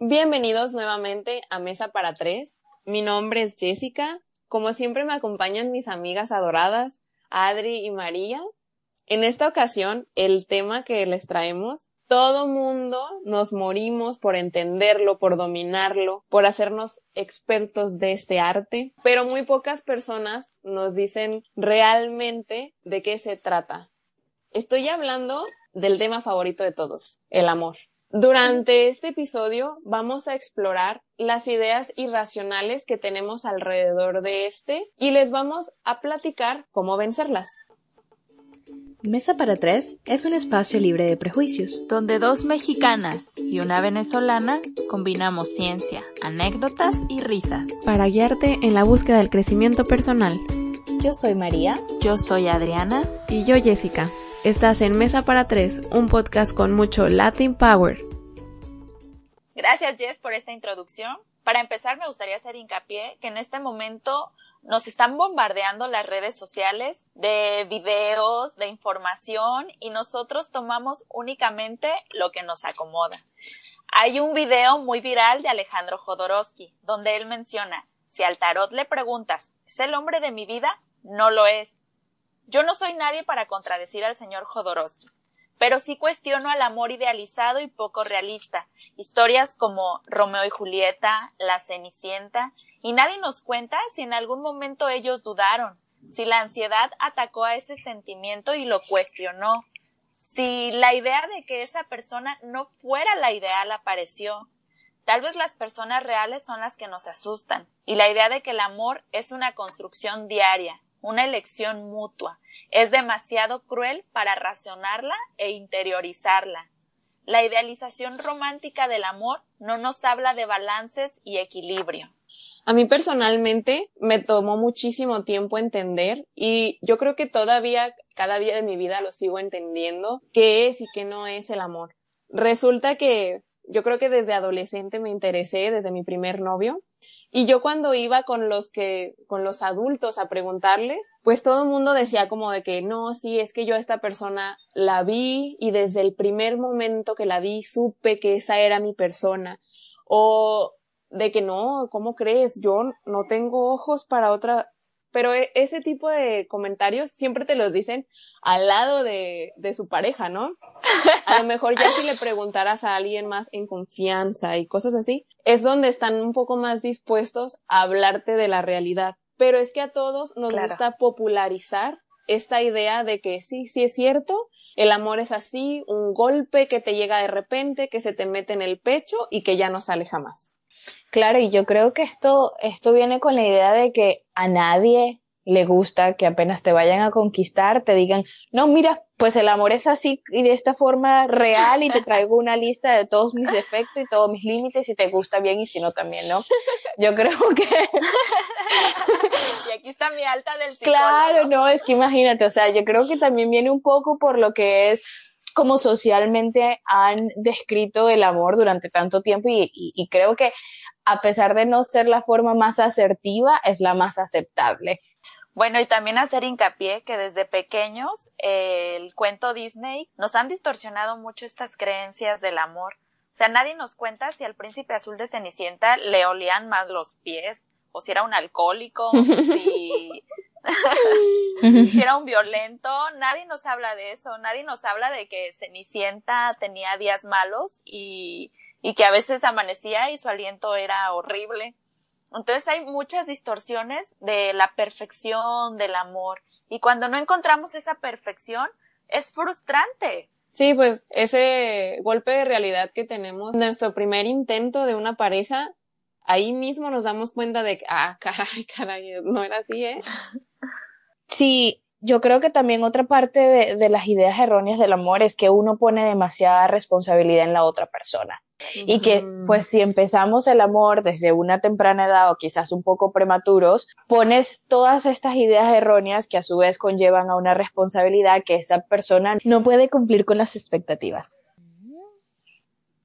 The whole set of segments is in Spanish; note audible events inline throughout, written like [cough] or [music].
Bienvenidos nuevamente a Mesa para Tres. Mi nombre es Jessica. Como siempre me acompañan mis amigas adoradas, Adri y María. En esta ocasión, el tema que les traemos, todo mundo nos morimos por entenderlo, por dominarlo, por hacernos expertos de este arte, pero muy pocas personas nos dicen realmente de qué se trata. Estoy hablando del tema favorito de todos, el amor. Durante este episodio vamos a explorar las ideas irracionales que tenemos alrededor de este y les vamos a platicar cómo vencerlas. Mesa para Tres es un espacio libre de prejuicios, donde dos mexicanas y una venezolana combinamos ciencia, anécdotas y risas para guiarte en la búsqueda del crecimiento personal. Yo soy María. Yo soy Adriana. Y yo Jessica. Estás en Mesa para Tres, un podcast con mucho Latin Power. Gracias Jess por esta introducción. Para empezar me gustaría hacer hincapié que en este momento nos están bombardeando las redes sociales de videos, de información y nosotros tomamos únicamente lo que nos acomoda. Hay un video muy viral de Alejandro Jodorowsky donde él menciona, si al tarot le preguntas, ¿es el hombre de mi vida? No lo es. Yo no soy nadie para contradecir al señor Jodorowsky, pero sí cuestiono al amor idealizado y poco realista, historias como Romeo y Julieta, La Cenicienta, y nadie nos cuenta si en algún momento ellos dudaron, si la ansiedad atacó a ese sentimiento y lo cuestionó, si la idea de que esa persona no fuera la ideal apareció. Tal vez las personas reales son las que nos asustan, y la idea de que el amor es una construcción diaria, una elección mutua. Es demasiado cruel para racionarla e interiorizarla. La idealización romántica del amor no nos habla de balances y equilibrio. A mí personalmente me tomó muchísimo tiempo entender y yo creo que todavía cada día de mi vida lo sigo entendiendo qué es y qué no es el amor. Resulta que yo creo que desde adolescente me interesé, desde mi primer novio, y yo cuando iba con los que, con los adultos a preguntarles, pues todo el mundo decía como de que no, sí, es que yo a esta persona la vi y desde el primer momento que la vi supe que esa era mi persona. O de que no, ¿cómo crees? Yo no tengo ojos para otra, pero e, ese tipo de comentarios siempre te los dicen al lado de, de su pareja, ¿no? A lo mejor ya si le preguntaras a alguien más en confianza y cosas así, es donde están un poco más dispuestos a hablarte de la realidad. Pero es que a todos nos gusta popularizar esta idea de que sí, sí es cierto, el amor es así, un golpe que te llega de repente, que se te mete en el pecho y que ya no sale jamás. Claro, y yo creo que esto, esto viene con la idea de que a nadie le gusta que apenas te vayan a conquistar, te digan, no, mira, pues el amor es así y de esta forma real y te traigo una lista de todos mis defectos y todos mis límites y te gusta bien y si no también, ¿no? Yo creo que... y aquí está mi alta del psicólogo. Claro, no, es que imagínate, o sea, yo creo que también viene un poco por lo que es como socialmente han descrito el amor durante tanto tiempo y, y creo que a pesar de no ser la forma más asertiva, es la más aceptable. Bueno, y también hacer hincapié que desde pequeños el cuento Disney nos han distorsionado mucho estas creencias del amor. O sea, nadie nos cuenta si al príncipe azul de Cenicienta le olían más los pies, o si era un alcohólico, [laughs] si... [laughs] si era un violento, nadie nos habla de eso, nadie nos habla de que Cenicienta tenía días malos y, y que a veces amanecía y su aliento era horrible. Entonces hay muchas distorsiones de la perfección, del amor. Y cuando no encontramos esa perfección, es frustrante. Sí, pues ese golpe de realidad que tenemos, nuestro primer intento de una pareja, ahí mismo nos damos cuenta de que, ah, [laughs] caray, caray, no era así, ¿eh? Sí, yo creo que también otra parte de, de las ideas erróneas del amor es que uno pone demasiada responsabilidad en la otra persona. Y que, pues, si empezamos el amor desde una temprana edad o quizás un poco prematuros, pones todas estas ideas erróneas que a su vez conllevan a una responsabilidad que esa persona no puede cumplir con las expectativas.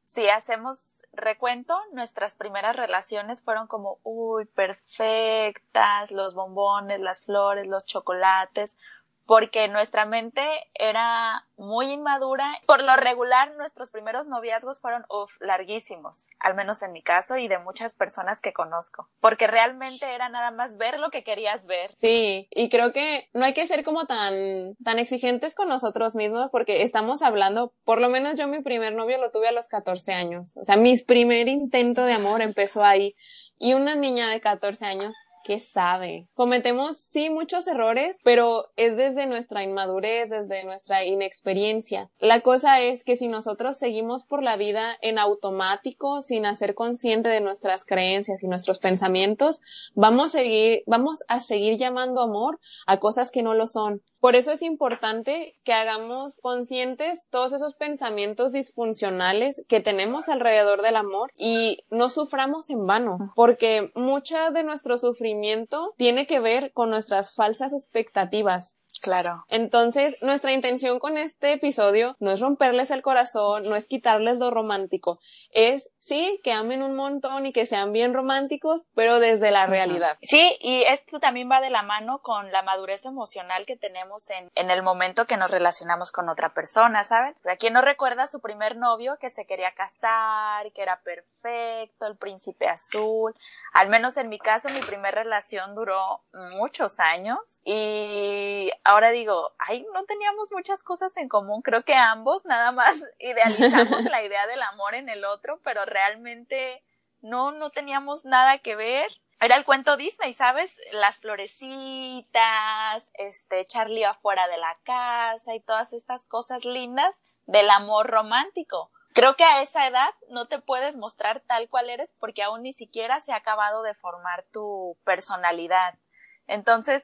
Si hacemos recuento, nuestras primeras relaciones fueron como, uy, perfectas, los bombones, las flores, los chocolates, porque nuestra mente era muy inmadura. Por lo regular, nuestros primeros noviazgos fueron uf, larguísimos, al menos en mi caso y de muchas personas que conozco, porque realmente era nada más ver lo que querías ver. Sí, y creo que no hay que ser como tan, tan exigentes con nosotros mismos porque estamos hablando, por lo menos yo mi primer novio lo tuve a los 14 años, o sea, mi primer intento de amor empezó ahí. Y una niña de 14 años ¿qué sabe? Cometemos, sí, muchos errores, pero es desde nuestra inmadurez, desde nuestra inexperiencia. La cosa es que si nosotros seguimos por la vida en automático, sin hacer consciente de nuestras creencias y nuestros pensamientos, vamos a seguir, vamos a seguir llamando amor a cosas que no lo son. Por eso es importante que hagamos conscientes todos esos pensamientos disfuncionales que tenemos alrededor del amor y no suframos en vano, porque mucha de nuestro sufrimiento tiene que ver con nuestras falsas expectativas. Claro. Entonces, nuestra intención con este episodio no es romperles el corazón, no es quitarles lo romántico, es sí, que amen un montón y que sean bien románticos, pero desde la realidad. Sí, y esto también va de la mano con la madurez emocional que tenemos en, en el momento que nos relacionamos con otra persona, ¿saben? ¿A quién no recuerda a su primer novio que se quería casar, que era perfecto, el príncipe azul? Al menos en mi caso, mi primera relación duró muchos años y ahora digo, ay, no teníamos muchas cosas en común. Creo que ambos nada más [laughs] idealizamos la idea del amor en el otro, pero realmente no, no teníamos nada que ver. Era el cuento Disney, ¿sabes? Las florecitas, este, Charlie afuera de la casa y todas estas cosas lindas del amor romántico. Creo que a esa edad no te puedes mostrar tal cual eres porque aún ni siquiera se ha acabado de formar tu personalidad. Entonces,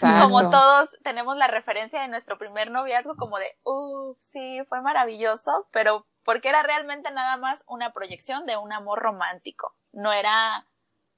como todos tenemos la referencia de nuestro primer noviazgo como de, uff, sí, fue maravilloso, pero porque era realmente nada más una proyección de un amor romántico, no era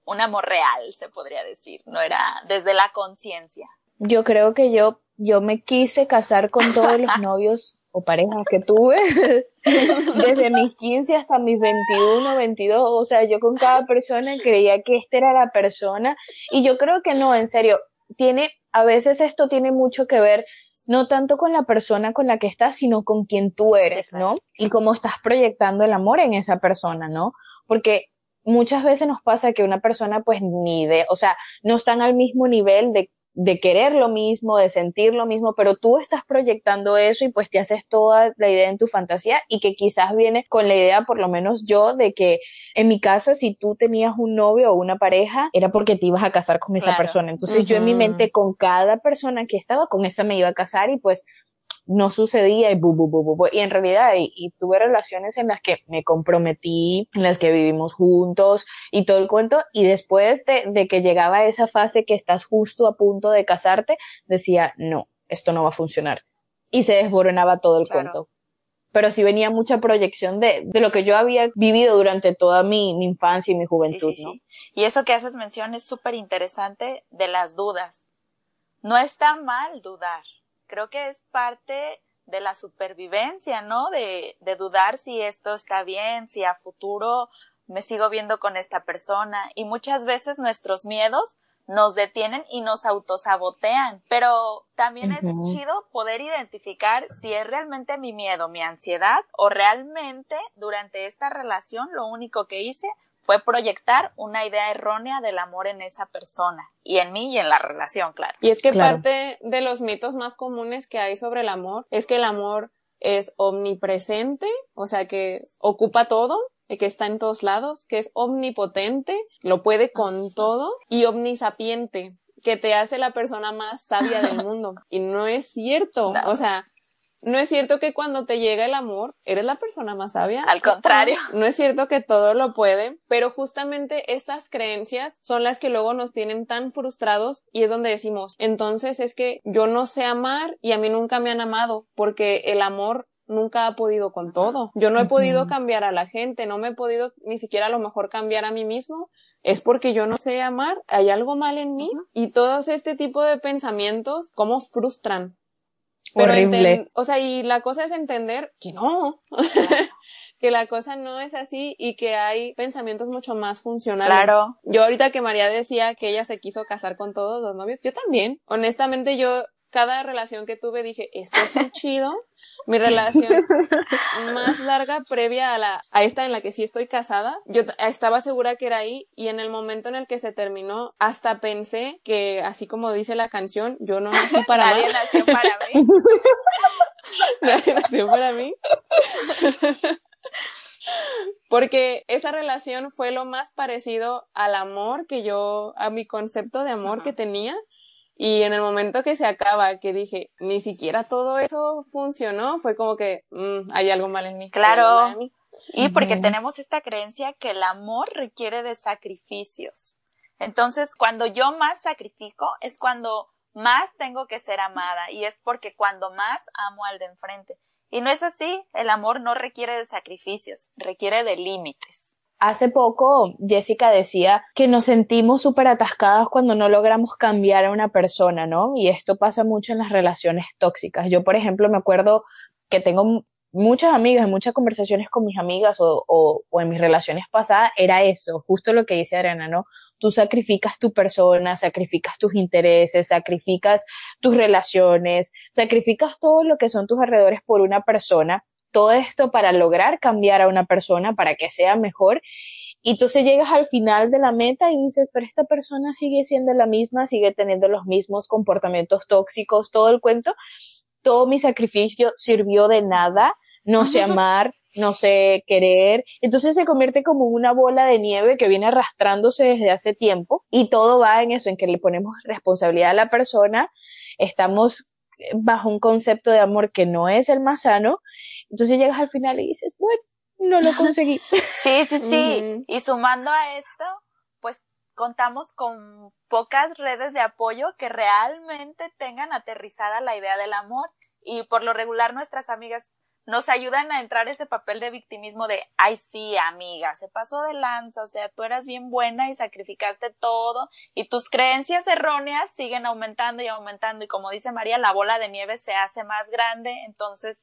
un amor real, se podría decir, no era desde la conciencia. Yo creo que yo, yo me quise casar con todos los [laughs] novios o parejas que tuve, [laughs] desde mis 15 hasta mis 21, 22, o sea, yo con cada persona creía que esta era la persona. Y yo creo que no, en serio, tiene, a veces esto tiene mucho que ver no tanto con la persona con la que estás, sino con quien tú eres, ¿no? Y cómo estás proyectando el amor en esa persona, ¿no? Porque muchas veces nos pasa que una persona pues ni de, o sea, no están al mismo nivel de de querer lo mismo, de sentir lo mismo, pero tú estás proyectando eso y pues te haces toda la idea en tu fantasía y que quizás viene con la idea, por lo menos yo, de que en mi casa si tú tenías un novio o una pareja era porque te ibas a casar con esa persona. Entonces yo en mi mente con cada persona que estaba, con esa me iba a casar y pues no sucedía y bu, bu, bu, bu, y en realidad y, tuve relaciones en las que me comprometí, en las que vivimos juntos y todo el cuento y después de, de que llegaba esa fase que estás justo a punto de casarte, decía, no, esto no va a funcionar y se desboronaba todo el cuento. Pero sí venía mucha proyección de, de, lo que yo había vivido durante toda mi, mi infancia y mi juventud, ¿no? Y eso que haces mención es súper interesante de las dudas. No está mal dudar creo que es parte de la supervivencia, ¿no? De, de dudar si esto está bien, si a futuro me sigo viendo con esta persona. Y muchas veces nuestros miedos nos detienen y nos autosabotean. Pero también es chido poder identificar si es realmente mi miedo, mi ansiedad, o realmente durante esta relación lo único que hice fue proyectar una idea errónea del amor en esa persona y en mí y en la relación, claro. Y es que parte de los mitos más comunes que hay sobre el amor es que el amor es omnipresente, o sea que ocupa todo, que está en todos lados, que es omnipotente, lo puede con todo, y omnisapiente, que te hace la persona más sabia del [laughs] mundo. Y no es cierto. O sea, no es cierto que cuando te llega el amor, eres la persona más sabia. Al contrario. No es cierto que todo lo puede, pero justamente estas creencias son las que luego nos tienen tan frustrados y es donde decimos, entonces es que yo no sé amar y a mí nunca me han amado porque el amor nunca ha podido con todo. Yo no he podido cambiar a la gente, no me he podido ni siquiera a lo mejor cambiar a mí mismo. Es porque yo no sé amar, hay algo mal en mí y todos este tipo de pensamientos, cómo frustran. Pero Horrible. o sea, y la cosa es entender que no, [laughs] que la cosa no es así y que hay pensamientos mucho más funcionales. Claro. Yo ahorita que María decía que ella se quiso casar con todos los novios, yo también. Honestamente, yo cada relación que tuve dije, esto es muy chido. Mi relación [laughs] más larga previa a la a esta en la que sí estoy casada, yo estaba segura que era ahí y en el momento en el que se terminó hasta pensé que así como dice la canción, yo no nací para Nadie nació para mí. [laughs] nadie nació para mí. Porque esa relación fue lo más parecido al amor que yo, a mi concepto de amor Ajá. que tenía. Y en el momento que se acaba, que dije, ni siquiera todo eso funcionó, fue como que mm, hay algo mal en mí. Claro. en mí. Y porque tenemos esta creencia que el amor requiere de sacrificios. Entonces, cuando yo más sacrifico, es cuando más tengo que ser amada y es porque cuando más amo al de enfrente. Y no es así, el amor no requiere de sacrificios, requiere de límites. Hace poco Jessica decía que nos sentimos súper atascadas cuando no logramos cambiar a una persona, ¿no? Y esto pasa mucho en las relaciones tóxicas. Yo, por ejemplo, me acuerdo que tengo muchas amigas, muchas conversaciones con mis amigas o, o, o en mis relaciones pasadas, era eso, justo lo que dice Adriana, ¿no? Tú sacrificas tu persona, sacrificas tus intereses, sacrificas tus relaciones, sacrificas todo lo que son tus alrededores por una persona todo esto para lograr cambiar a una persona para que sea mejor. Y entonces llegas al final de la meta y dices, pero esta persona sigue siendo la misma, sigue teniendo los mismos comportamientos tóxicos, todo el cuento. Todo mi sacrificio sirvió de nada, no sé amar, no sé querer. Entonces se convierte como una bola de nieve que viene arrastrándose desde hace tiempo y todo va en eso, en que le ponemos responsabilidad a la persona, estamos bajo un concepto de amor que no es el más sano entonces llegas al final y dices, bueno, no lo conseguí. [laughs] Sí, sí, sí. Ujú. Y sumando a esto, pues contamos con pocas redes de apoyo que realmente tengan aterrizada la idea del amor. Y por lo regular nuestras amigas nos ayudan a entrar ese papel de victimismo de, ay sí, amiga, se pasó de lanza, o sea, tú eras bien buena y sacrificaste todo y tus creencias erróneas siguen aumentando y aumentando y como dice María, la bola de nieve se hace más grande, entonces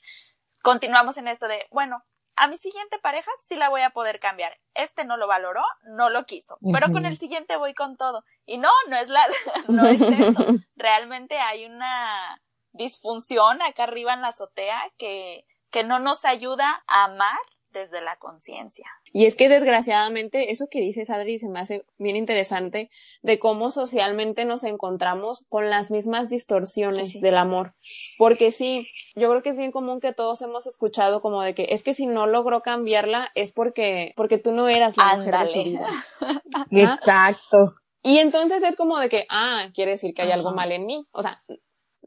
continuamos en esto de, bueno, a mi siguiente pareja sí la voy a poder cambiar. Este no lo valoró, no lo quiso, pero con el siguiente voy con todo. Y no, no es la, [laughs] no es [laughs] eso. Realmente hay una disfunción acá arriba en la azotea que, que no nos ayuda a amar desde la conciencia. Y es que desgraciadamente eso que dices, Adri, se me hace bien interesante de cómo socialmente nos encontramos con las mismas distorsiones Sí, sí. del amor. Porque sí, yo creo que es bien común que todos hemos escuchado como de que es que si no logró cambiarla es porque, porque tú no eras la mujer de su vida. [laughs] Exacto. Y entonces es como de que, ah, quiere decir que hay algo mal en mí. O sea,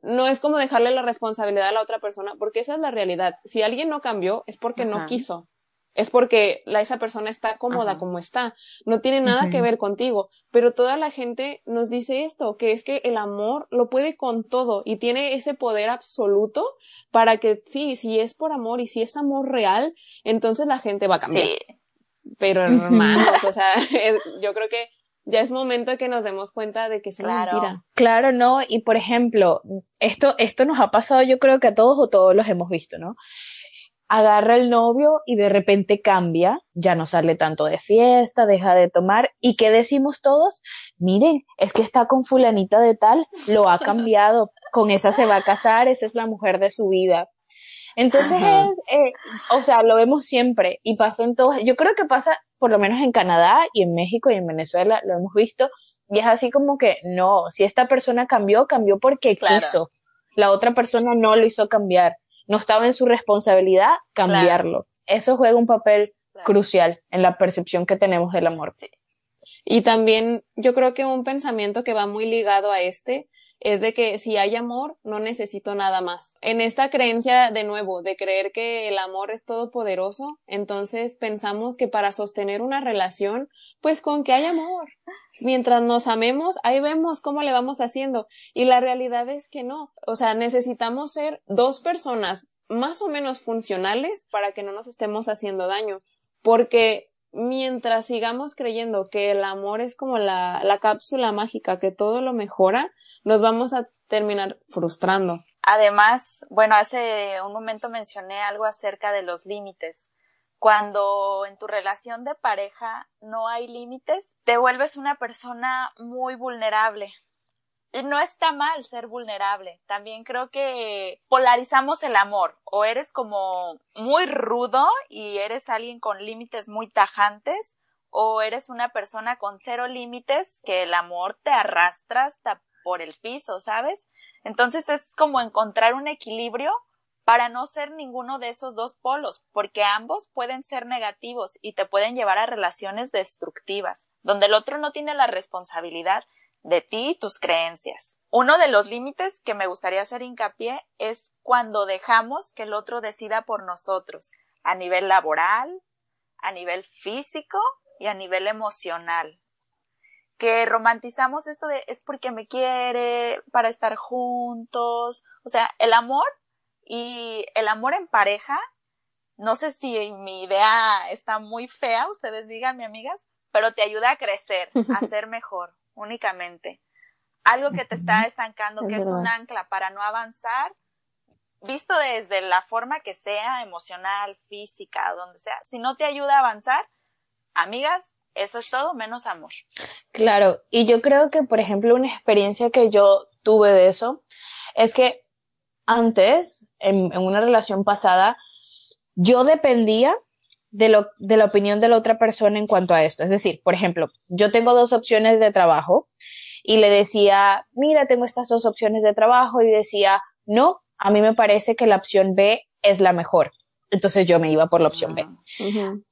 no es como dejarle la responsabilidad a la otra persona, porque esa es la realidad. Si alguien no cambió, es porque no quiso. Es porque la, esa persona está cómoda Ajá. como está. No tiene nada que ver contigo. Pero toda la gente nos dice esto, que es que el amor lo puede con todo y tiene ese poder absoluto para que, sí, si es por amor y si es amor real, entonces la gente va a cambiar. Sí, Pero hermanos, o sea, [laughs] es- yo creo que ya es momento que nos demos cuenta de que es Claro. mentira. Claro, no, y por ejemplo, esto, esto nos ha pasado, yo creo que a todos o todos los hemos visto, ¿no? Agarra el novio y de repente cambia, ya no sale tanto de fiesta, deja de tomar, ¿y qué decimos todos? Miren, es que está con fulanita de tal, lo ha [laughs] cambiado, con esa se va a casar, esa es la mujer de su vida. Entonces es, eh, o sea, lo vemos siempre y pasa en todas, yo creo que pasa por lo menos en Canadá y en México y en Venezuela, lo hemos visto, y es así como que, no, si esta persona cambió, cambió porque Claro. quiso. La otra persona no lo hizo cambiar. No estaba en su responsabilidad cambiarlo. Eso juega un papel Claro. crucial en la percepción que tenemos del amor. Y también yo creo que un pensamiento que va muy ligado a este es de que si hay amor, no necesito nada más. En esta creencia, de nuevo, de creer que el amor es todopoderoso, entonces pensamos que para sostener una relación, pues con que hay amor. Mientras nos amemos, ahí vemos cómo le vamos haciendo. Y la realidad es que no. O sea, necesitamos ser dos personas más o menos funcionales para que no nos estemos haciendo daño. Porque mientras sigamos creyendo que el amor es como la, la cápsula mágica que todo lo mejora, nos vamos a terminar frustrando. Además, bueno, hace un momento mencioné algo acerca de los límites. Cuando en tu relación de pareja no hay límites, te vuelves una persona muy vulnerable. Y no está mal ser vulnerable. También creo que polarizamos el amor. O eres como muy rudo y eres alguien con límites muy tajantes, o eres una persona con cero límites que el amor te arrastra hasta por el piso, ¿sabes? Entonces es como encontrar un equilibrio para no ser ninguno de esos dos polos, porque ambos pueden ser negativos y te pueden llevar a relaciones destructivas, donde el otro no tiene la responsabilidad de ti y tus creencias. Uno de los límites que me gustaría hacer hincapié es cuando dejamos que el otro decida por nosotros, a nivel laboral, a nivel físico y a nivel emocional que romantizamos esto de es porque me quiere, para estar juntos, o sea, el amor y el amor en pareja, no sé si mi idea está muy fea, ustedes díganme amigas, pero te ayuda a crecer, a [laughs] ser mejor, únicamente. Algo que te está estancando, que es un ancla para no avanzar, visto desde la forma que sea, emocional, física, donde sea, si no te ayuda a avanzar, amigas, eso es todo menos amor. Claro, y yo creo que, por ejemplo, una experiencia que yo tuve de eso es que antes, en, una relación pasada, yo dependía de, lo, de la opinión de la otra persona en cuanto a esto. Es decir, por ejemplo, yo tengo dos opciones de trabajo y le decía, mira, tengo estas dos opciones de trabajo y decía, no, a mí me parece que la opción B es la mejor. Entonces yo me iba por la opción B.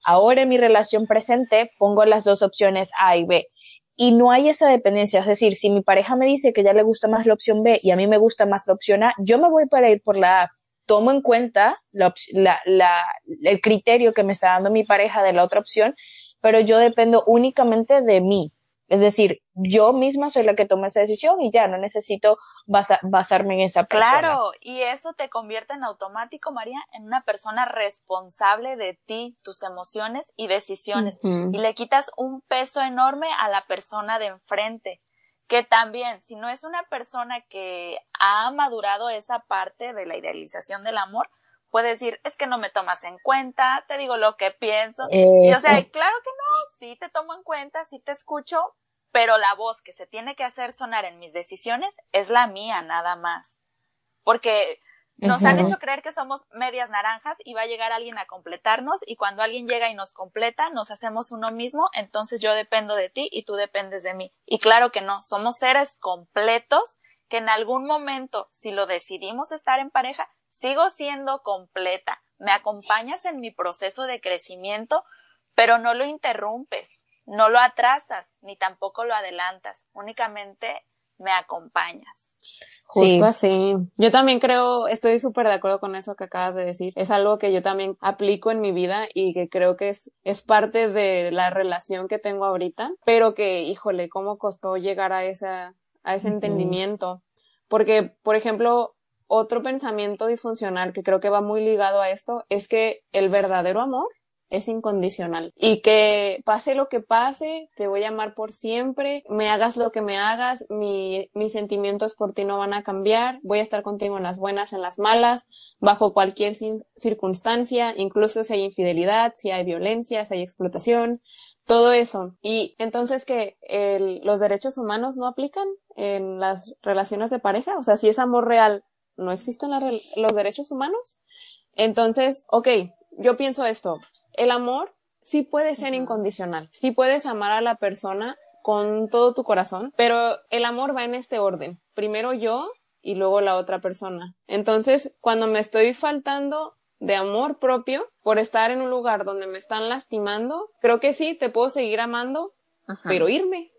Ahora en mi relación presente pongo las dos opciones A y B. Y no hay esa dependencia. Es decir, si mi pareja me dice que ya le gusta más la opción B y a mí me gusta más la opción A, yo me voy para ir por la A. Tomo en cuenta el criterio que me está dando mi pareja de la otra opción, pero yo dependo únicamente de mí. Es decir, yo misma soy la que toma esa decisión y ya no necesito basarme en esa persona. Claro, y eso te convierte en automático, María, en una persona responsable de ti, tus emociones y decisiones. Y le quitas un peso enorme a la persona de enfrente. Que también, si no es una persona que ha madurado esa parte de la idealización del amor, puede decir, es que no me tomas en cuenta, te digo lo que pienso. Y o sea, claro que no, sí te tomo en cuenta, sí te escucho, pero la voz que se tiene que hacer sonar en mis decisiones es la mía, nada más. Porque nos han hecho creer que somos medias naranjas y va a llegar alguien a completarnos y cuando alguien llega y nos completa, nos hacemos uno mismo, entonces yo dependo de ti y tú dependes de mí. Y claro que no, somos seres completos que en algún momento, si lo decidimos estar en pareja, sigo siendo completa, me acompañas en mi proceso de crecimiento, pero no lo interrumpes, no lo atrasas, ni tampoco lo adelantas, únicamente me acompañas. Justo así. Yo también creo, estoy súper de acuerdo con eso que acabas de decir. Es algo que yo también aplico en mi vida y que creo que es, es parte de la relación que tengo ahorita, pero que, híjole, cómo costó llegar a esa, a ese entendimiento. Porque, por ejemplo, otro pensamiento disfuncional que creo que va muy ligado a esto es que el verdadero amor es incondicional y que pase lo que pase, te voy a amar por siempre, me hagas lo que me hagas, mi, mis sentimientos por ti no van a cambiar, voy a estar contigo en las buenas, en las malas, bajo cualquier circunstancia, incluso si hay infidelidad, si hay violencia, si hay explotación, todo eso. Y entonces que los derechos humanos no aplican en las relaciones de pareja, o sea, si es amor real, no existen los derechos humanos. Entonces, ok, yo pienso esto, el amor sí puede ser incondicional, sí puedes amar a la persona con todo tu corazón, pero el amor va en este orden, primero yo y luego la otra persona. Entonces, cuando me estoy faltando de amor propio por estar en un lugar donde me están lastimando, creo que sí, te puedo seguir amando, pero irme,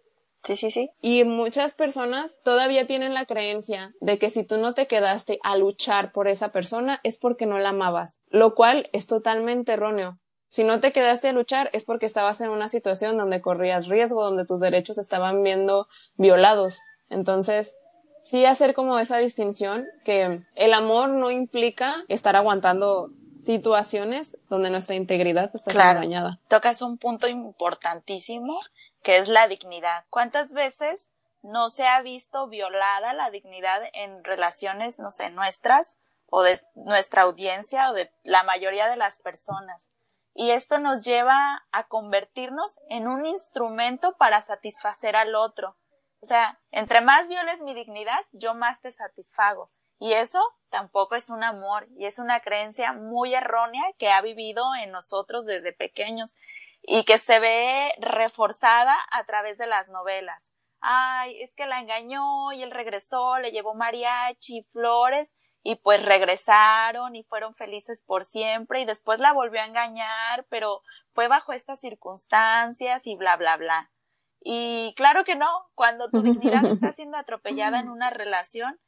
Sí, sí, sí. Y muchas personas todavía tienen la creencia de que si tú no te quedaste a luchar por esa persona es porque no la amabas, lo cual es totalmente erróneo. Si no te quedaste a luchar es porque estabas en una situación donde corrías riesgo, donde tus derechos estaban viendo violados. Entonces, sí hacer como esa distinción que el amor no implica estar aguantando situaciones donde nuestra integridad está Claro. dañada. Tocas un punto importantísimo que es la dignidad. ¿Cuántas veces no se ha visto violada la dignidad en relaciones, no sé, nuestras o de nuestra audiencia o de la mayoría de las personas? Y esto nos lleva a convertirnos en un instrumento para satisfacer al otro. O sea, entre más violes mi dignidad, yo más te satisfago. Y eso tampoco es un amor y es una creencia muy errónea que ha vivido en nosotros desde pequeños y que se ve reforzada a través de las novelas. Ay, es que la engañó y él regresó, le llevó mariachi, flores y pues regresaron y fueron felices por siempre y después la volvió a engañar, pero fue bajo estas circunstancias y bla, bla, bla. Y claro que no, cuando tu [laughs] dignidad está siendo atropellada en una relación,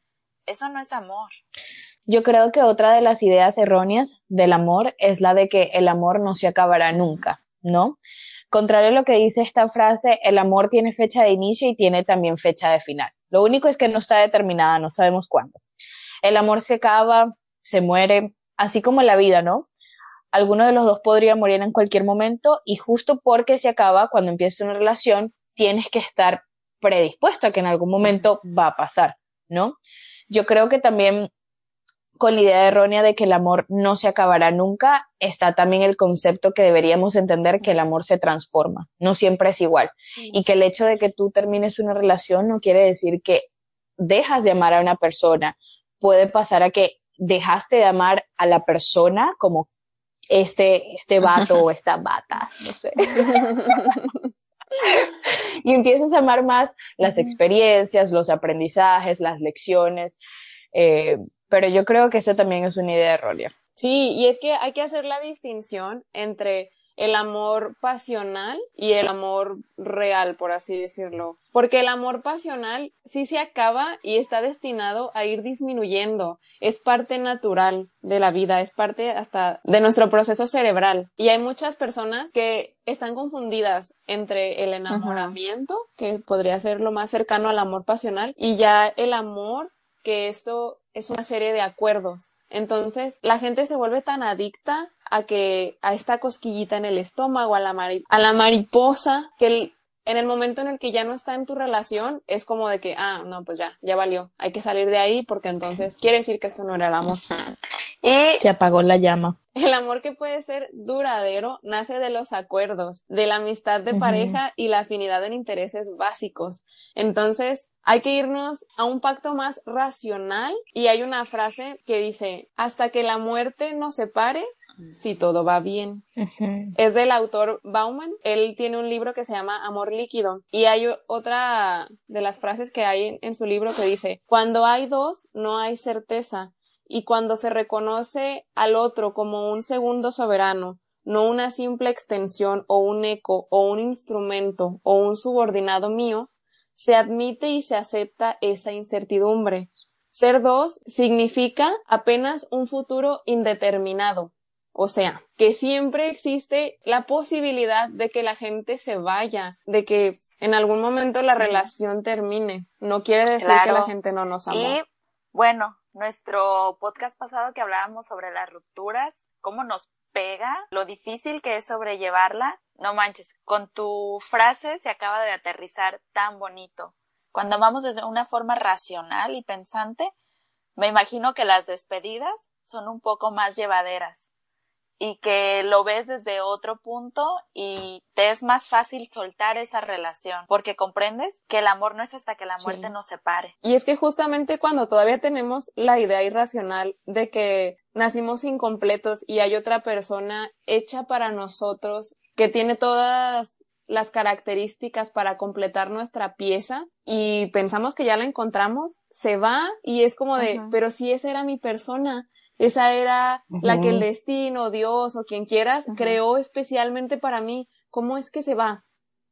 eso no es amor. Yo creo que otra de las ideas erróneas del amor es la de que el amor no se acabará nunca, ¿no? Contrario a lo que dice esta frase, el amor tiene fecha de inicio y tiene también fecha de final. Lo único es que no está determinada, no sabemos cuándo. El amor se acaba, se muere, así como la vida, ¿no? Alguno de los dos podría morir en cualquier momento y justo porque se acaba, cuando empieza una relación, tienes que estar predispuesto a que en algún momento va a pasar, ¿no? Yo creo que también con la idea errónea de que el amor no se acabará nunca, está también el concepto que deberíamos entender que el amor se transforma, no siempre es igual. Y que el hecho de que tú termines una relación no quiere decir que dejas de amar a una persona. Puede pasar a que dejaste de amar a la persona como este, este vato o esta bata, no sé. [laughs] y empiezas a amar más las experiencias, los aprendizajes, las lecciones. Eh, pero yo creo que eso también es una idea errónea. Sí, y es que hay que hacer la distinción entre el amor pasional y el amor real, por así decirlo. Porque el amor pasional sí se acaba y está destinado a ir disminuyendo. Es parte natural de la vida, es parte hasta de nuestro proceso cerebral. Y hay muchas personas que están confundidas entre el enamoramiento, que podría ser lo más cercano al amor pasional, y ya el amor, que esto es una serie de acuerdos. Entonces, la gente se vuelve tan adicta a que a esta cosquillita en el estómago, a la, mari- a la mariposa, que el- en el momento en el que ya no está en tu relación, es como de que, ah, no, pues ya, ya valió, hay que salir de ahí porque entonces quiere decir que esto no era el amor. Y Se apagó la llama. El amor que puede ser duradero nace de los acuerdos, de la amistad de pareja y la afinidad en intereses básicos. Entonces, hay que irnos a un pacto más racional y hay una frase que dice, hasta que la muerte nos separe, si todo va bien. Es del autor Bauman. Él tiene un libro que se llama Amor líquido. Y hay otra de las frases que hay en su libro que dice, cuando hay dos, no hay certeza. Y cuando se reconoce al otro como un segundo soberano, no una simple extensión o un eco o un instrumento o un subordinado mío, se admite y se acepta esa incertidumbre. Ser dos significa apenas un futuro indeterminado. O sea, que siempre existe la posibilidad de que la gente se vaya, de que en algún momento la relación termine. No quiere decir que la gente no nos amó. Y bueno, nuestro podcast pasado que hablábamos sobre las rupturas, cómo nos pega, lo difícil que es sobrellevarla, no manches, con tu frase se acaba de aterrizar tan bonito. Cuando amamos desde una forma racional y pensante, me imagino que las despedidas son un poco más llevaderas y que lo ves desde otro punto y te es más fácil soltar esa relación porque comprendes que el amor no es hasta que la Sí. muerte nos separe. Y es que justamente cuando todavía tenemos la idea irracional de que nacimos incompletos y hay otra persona hecha para nosotros que tiene todas las características para completar nuestra pieza y pensamos que ya la encontramos, se va y es como de, pero si esa era mi persona, esa era la que el destino, Dios o quien quieras creó especialmente para mí, ¿cómo es que se va?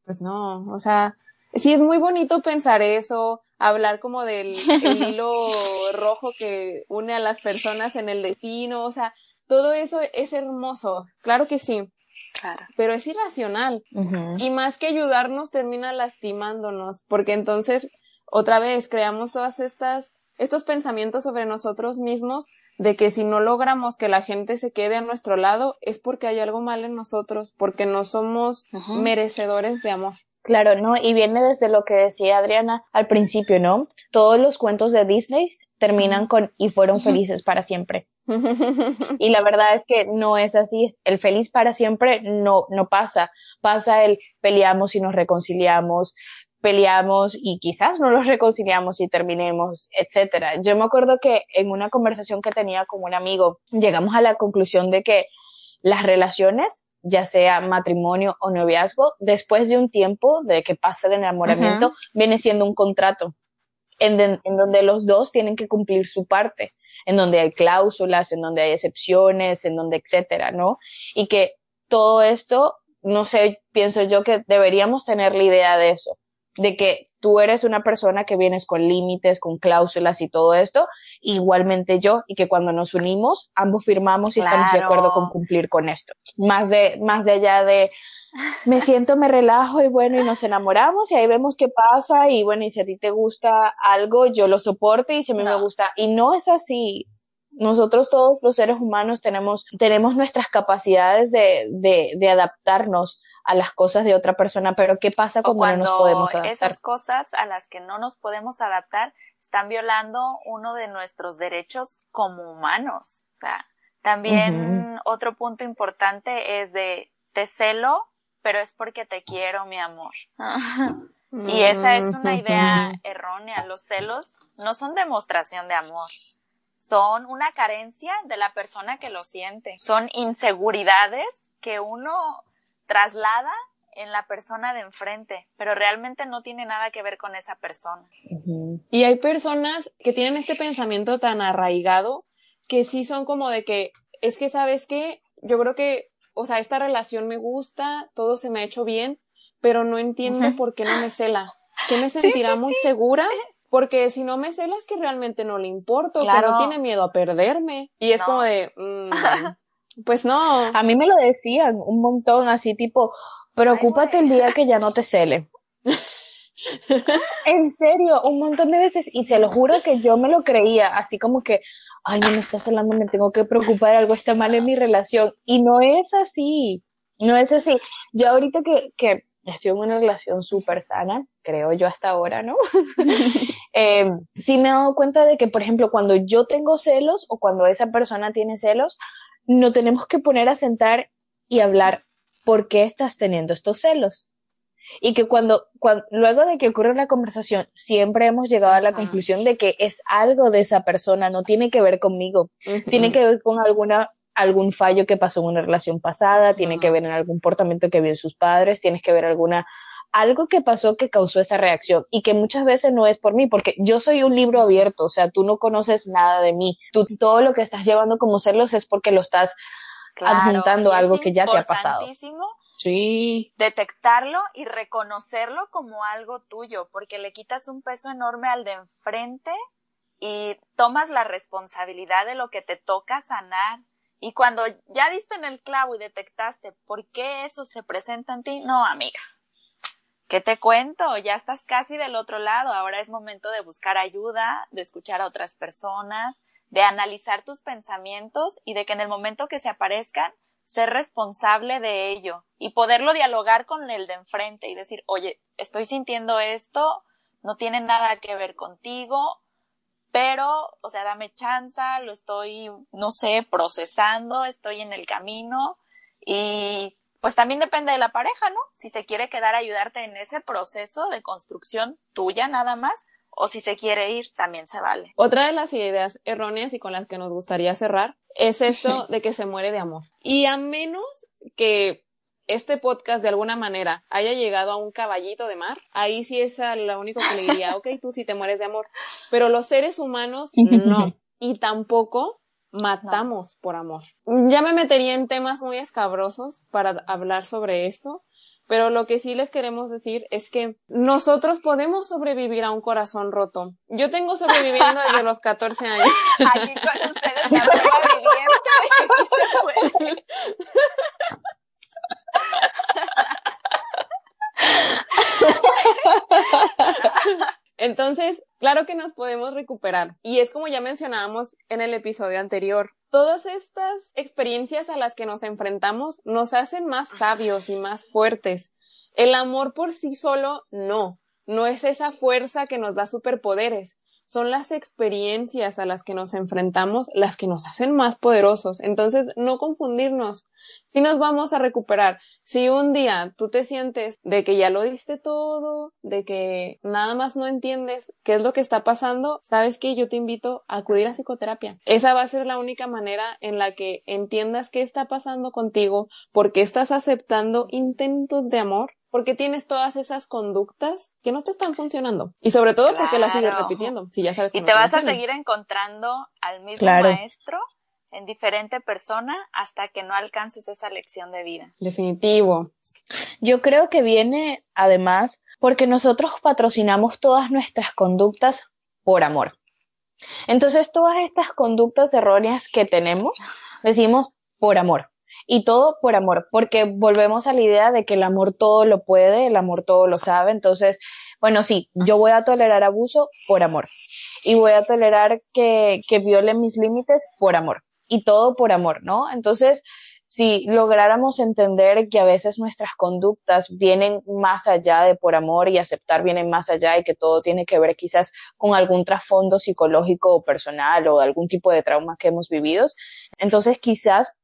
Pues no, o sea, sí es muy bonito pensar eso, hablar como del el [laughs] hilo rojo que une a las personas en el destino, o sea, todo eso es hermoso, claro que sí, Claro. pero es irracional. Y más que ayudarnos termina lastimándonos, porque entonces otra vez creamos todas estas, estos pensamientos sobre nosotros mismos de que si no logramos que la gente se quede a nuestro lado es porque hay algo mal en nosotros, porque no somos merecedores de amor. Claro, ¿no? Y viene desde lo que decía Adriana al principio, ¿no? Todos los cuentos de Disney terminan con y fueron felices para siempre. [laughs] y la verdad es que no es así. El feliz para siempre no, no pasa. Pasa el peleamos y nos reconciliamos, peleamos y quizás no los reconciliamos y terminemos, etcétera. Yo me acuerdo que en una conversación que tenía con un amigo, llegamos a la conclusión de que las relaciones, ya sea matrimonio o noviazgo, después de un tiempo de que pasa el enamoramiento, viene siendo un contrato en, en donde los dos tienen que cumplir su parte, en donde hay cláusulas, en donde hay excepciones, en donde etcétera, ¿no? Y que todo esto, no sé, pienso yo que deberíamos tener la idea de eso de que tú eres una persona que vienes con límites, con cláusulas y todo esto, igualmente yo, y que cuando nos unimos, ambos firmamos y estamos de acuerdo con cumplir con esto. Más de, más de allá de, me siento, me relajo y bueno, y nos enamoramos y ahí vemos qué pasa y bueno, y si a ti te gusta algo, yo lo soporto y si a mí me gusta, y no es así. Nosotros todos los seres humanos tenemos, tenemos nuestras capacidades de, de, de adaptarnos a las cosas de otra persona, pero ¿qué pasa cuando, no nos podemos adaptar? Esas cosas a las que no nos podemos adaptar están violando uno de nuestros derechos como humanos. O sea, también otro punto importante es de te celo, pero es porque te quiero, mi amor. [laughs] y esa es una idea errónea. Los celos no son demostración de amor son una carencia de la persona que lo siente. Son inseguridades que uno traslada en la persona de enfrente, pero realmente no tiene nada que ver con esa persona. Y hay personas que tienen este pensamiento tan arraigado que sí son como de que, es que sabes que yo creo que, o sea, esta relación me gusta, todo se me ha hecho bien, pero no entiendo por qué no me cela. Que me [laughs] sentirá muy segura porque si no me cela es que realmente no le importo, que no tiene miedo a perderme. Y es como de, [laughs] mm, Pues no. A mí me lo decían un montón, así tipo, preocúpate el día que ya no te cele. [laughs] en serio, un montón de veces, y se lo juro que yo me lo creía, así como que, ay, no me estás hablando, me tengo que preocupar, algo está mal en mi relación. Y no es así, no es así. Yo ahorita que, que estoy en una relación súper sana, creo yo hasta ahora, ¿no? [laughs] eh, sí me he dado cuenta de que, por ejemplo, cuando yo tengo celos o cuando esa persona tiene celos, no tenemos que poner a sentar y hablar por qué estás teniendo estos celos. Y que cuando, luego de que ocurre la conversación, siempre hemos llegado a la conclusión de que es algo de esa persona, no tiene que ver conmigo, tiene que ver con alguna algún fallo que pasó en una relación pasada, tiene que ver en algún comportamiento que vio sus padres, tiene que ver alguna algo que pasó que causó esa reacción y que muchas veces no es por mí, porque yo soy un libro abierto, o sea, tú no conoces nada de mí, tú todo lo que estás llevando como celos es porque lo estás adjuntando a algo que ya te ha pasado. Sí. Detectarlo y reconocerlo como algo tuyo, porque le quitas un peso enorme al de enfrente y tomas la responsabilidad de lo que te toca sanar. Y cuando ya diste en el clavo y detectaste por qué eso se presenta en ti, no, amiga, ¿Qué te cuento? Ya estás casi del otro lado. Ahora es momento de buscar ayuda, de escuchar a otras personas, de analizar tus pensamientos y de que en el momento que se aparezcan, ser responsable de ello y poderlo dialogar con el de enfrente y decir, oye, estoy sintiendo esto, no tiene nada que ver contigo, pero, o sea, dame chance, lo estoy, no sé, procesando, estoy en el camino y pues también depende de la pareja, ¿no? Si se quiere quedar a ayudarte en ese proceso de construcción tuya nada más, o si se quiere ir, también se vale. Otra de las ideas erróneas y con las que nos gustaría cerrar es esto [laughs] de que se muere de amor. Y a menos que este podcast de alguna manera haya llegado a un caballito de mar, ahí sí es lo único que le diría, [laughs] ok, tú sí te mueres de amor. Pero los seres humanos [laughs] no. Y tampoco matamos por amor. Ya me metería en temas muy escabrosos para hablar sobre esto, pero lo que sí les queremos decir es que nosotros podemos sobrevivir a un corazón roto. Yo tengo sobreviviendo desde los 14 años. [laughs] Aquí con ustedes la prueba viviente de [laughs] Entonces, claro que nos podemos recuperar. Y es como ya mencionábamos en el episodio anterior. Todas estas experiencias a las que nos enfrentamos nos hacen más sabios y más fuertes. El amor por sí solo no, no es esa fuerza que nos da superpoderes, son las experiencias a las que nos enfrentamos las que nos hacen más poderosos. Entonces, no confundirnos. Si nos vamos a recuperar, si un día tú te sientes de que ya lo diste todo, de que nada más no entiendes qué es lo que está pasando, sabes que yo te invito a acudir a psicoterapia. Esa va a ser la única manera en la que entiendas qué está pasando contigo, porque estás aceptando intentos de amor porque tienes todas esas conductas que no te están funcionando. Y sobre todo porque las sigues repitiendo, si ya sabes que Y te vas a seguir encontrando al mismo maestro en diferente persona hasta que no alcances esa lección de vida. Definitivo. Yo creo que viene además porque nosotros patrocinamos todas nuestras conductas por amor. Entonces todas estas conductas erróneas que tenemos, decimos por amor. Y todo por amor, porque volvemos a la idea de que el amor todo lo puede, el amor todo lo sabe. Entonces, bueno, sí, yo voy a tolerar abuso por amor. Y voy a tolerar que, que violen mis límites por amor. Y todo por amor, ¿no? Entonces, si lográramos entender que a veces nuestras conductas vienen más allá de por amor y aceptar vienen más allá y que todo tiene que ver quizás con algún trasfondo psicológico o personal o algún tipo de trauma que hemos vivido, entonces quizás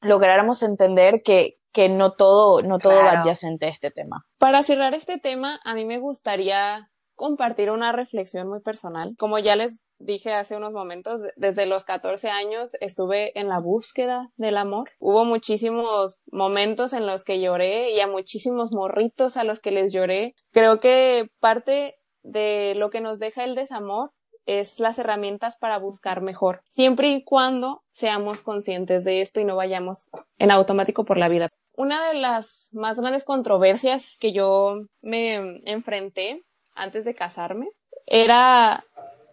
lográramos entender que, que no todo, no todo va adyacente a este tema. Para cerrar este tema, a mí me gustaría compartir una reflexión muy personal. Como ya les dije hace unos momentos, desde los 14 años estuve en la búsqueda del amor. Hubo muchísimos momentos en los que lloré y a muchísimos morritos a los que les lloré. Creo que parte de lo que nos deja el desamor es las herramientas para buscar mejor, siempre y cuando seamos conscientes de esto y no vayamos en automático por la vida. Una de las más grandes controversias que yo me enfrenté antes de casarme era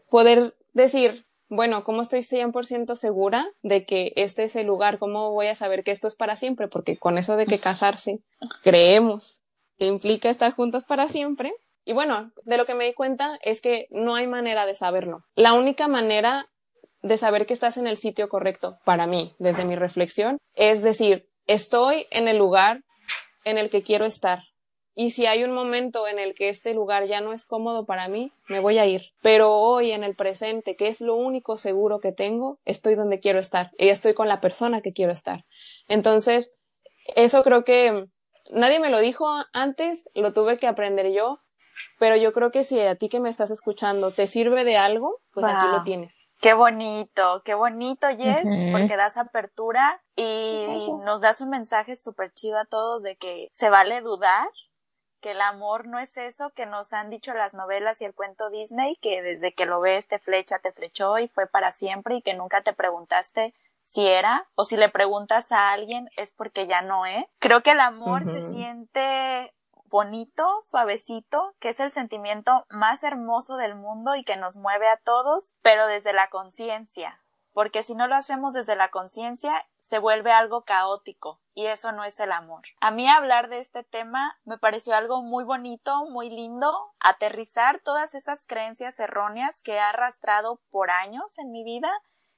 poder decir, bueno, ¿cómo estoy 100% segura de que este es el lugar? ¿Cómo voy a saber que esto es para siempre? Porque con eso de que casarse, creemos que implica estar juntos para siempre, y bueno, de lo que me di cuenta es que no hay manera de saberlo. La única manera de saber que estás en el sitio correcto, para mí, desde mi reflexión, es decir, estoy en el lugar en el que quiero estar. Y si hay un momento en el que este lugar ya no es cómodo para mí, me voy a ir. Pero hoy, en el presente, que es lo único seguro que tengo, estoy donde quiero estar. Y estoy con la persona que quiero estar. Entonces, eso creo que nadie me lo dijo antes, lo tuve que aprender yo pero yo creo que si a ti que me estás escuchando te sirve de algo, pues aquí lo tienes. Qué bonito, qué bonito, Jess, porque das apertura y nos das un mensaje súper chido a todos de que se vale dudar, que el amor no es eso que nos han dicho las novelas y el cuento Disney, que desde que lo ves te flecha, te flechó y fue para siempre y que nunca te preguntaste si era o si le preguntas a alguien es porque ya no es. Creo que el amor se siente bonito, suavecito, que es el sentimiento más hermoso del mundo y que nos mueve a todos, pero desde la conciencia, porque si no lo hacemos desde la conciencia, se vuelve algo caótico y eso no es el amor. A mí hablar de este tema me pareció algo muy bonito, muy lindo, aterrizar todas esas creencias erróneas que he arrastrado por años en mi vida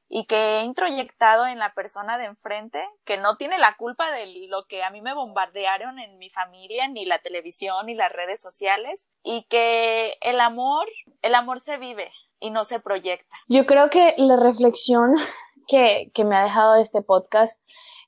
y que he introyectado en la persona de enfrente, que no tiene la culpa de lo que a mí me bombardearon en mi familia, ni la televisión, ni las redes sociales, y que el amor, el amor se vive y no se proyecta. Yo creo que la reflexión que, que me ha dejado este podcast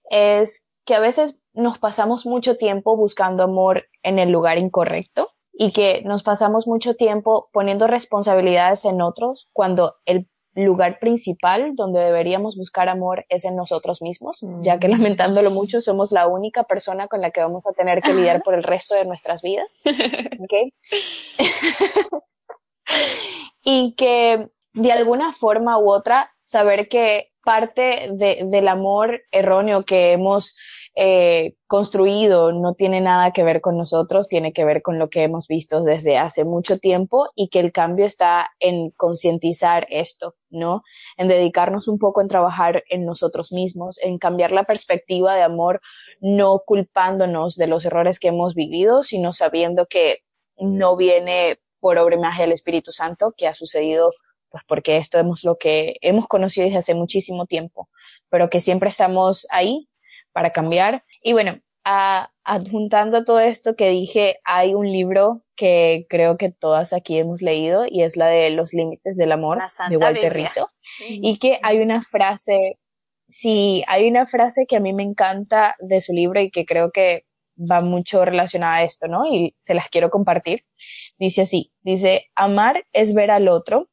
es que a veces nos pasamos mucho tiempo buscando amor en el lugar incorrecto y que nos pasamos mucho tiempo poniendo responsabilidades en otros cuando el lugar principal donde deberíamos buscar amor es en nosotros mismos, ya que mm. lamentándolo mucho somos la única persona con la que vamos a tener que lidiar por el resto de nuestras vidas. [laughs] y que de alguna forma u otra saber que parte de, del amor erróneo que hemos eh, construido no tiene nada que ver con nosotros, tiene que ver con lo que hemos visto desde hace mucho tiempo y que el cambio está en concientizar esto, ¿no? En dedicarnos un poco en trabajar en nosotros mismos, en cambiar la perspectiva de amor, no culpándonos de los errores que hemos vivido, sino sabiendo que no viene por obra y magia del Espíritu Santo, que ha sucedido pues porque esto es lo que hemos conocido desde hace muchísimo tiempo, pero que siempre estamos ahí para cambiar. Y bueno, adjuntando a todo esto que dije, hay un libro que creo que todas aquí hemos leído y es la de Los Límites del Amor de Walter Rizzo. Y que hay una frase, sí, hay una frase que a mí me encanta de su libro y que creo que va mucho relacionada a esto, ¿no? Y se las quiero compartir. Dice así, dice, amar es ver al otro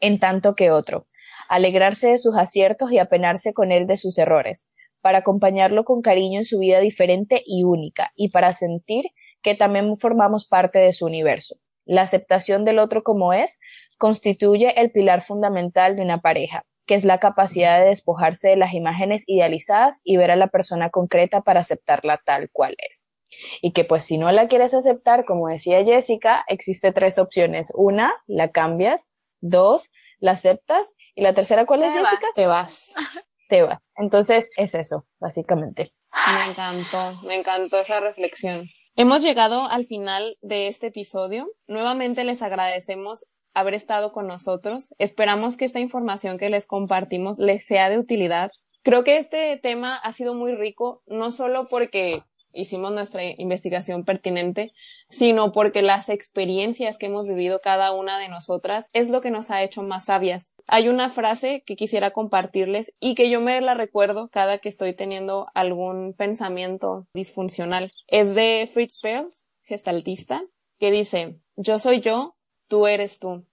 en tanto que otro, alegrarse de sus aciertos y apenarse con él de sus errores, para acompañarlo con cariño en su vida diferente y única, y para sentir que también formamos parte de su universo. La aceptación del otro como es constituye el pilar fundamental de una pareja, que es la capacidad de despojarse de las imágenes idealizadas y ver a la persona concreta para aceptarla tal cual es. Y que pues si no la quieres aceptar, como decía Jessica, existe tres opciones. Una, la cambias. Dos, la aceptas. Y la tercera, ¿cuál es, Jessica? Te vas. [laughs] Te vas. Entonces, es eso, básicamente. Me encantó, me encantó esa reflexión. Hemos llegado al final de este episodio. Nuevamente les agradecemos haber estado con nosotros. Esperamos que esta información que les compartimos les sea de utilidad. Creo que este tema ha sido muy rico, no solo porque hicimos nuestra investigación pertinente, sino porque las experiencias que hemos vivido cada una de nosotras es lo que nos ha hecho más sabias. Hay una frase que quisiera compartirles y que yo me la recuerdo cada que estoy teniendo algún pensamiento disfuncional. Es de Fritz Perls, gestaltista, que dice, yo soy yo, tú eres tú.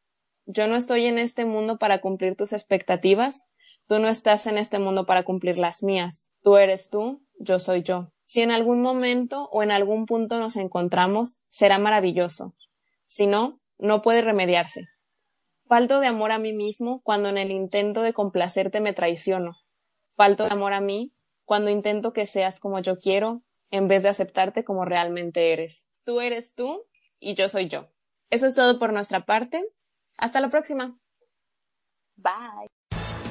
Yo no estoy en este mundo para cumplir tus expectativas, tú no estás en este mundo para cumplir las mías. Tú eres tú, yo soy yo. Si en algún momento o en algún punto nos encontramos, será maravilloso. Si no, no puede remediarse. Falto de amor a mí mismo cuando en el intento de complacerte me traiciono. Falto de amor a mí cuando intento que seas como yo quiero en vez de aceptarte como realmente eres. Tú eres tú y yo soy yo. Eso es todo por nuestra parte. Hasta la próxima. Bye.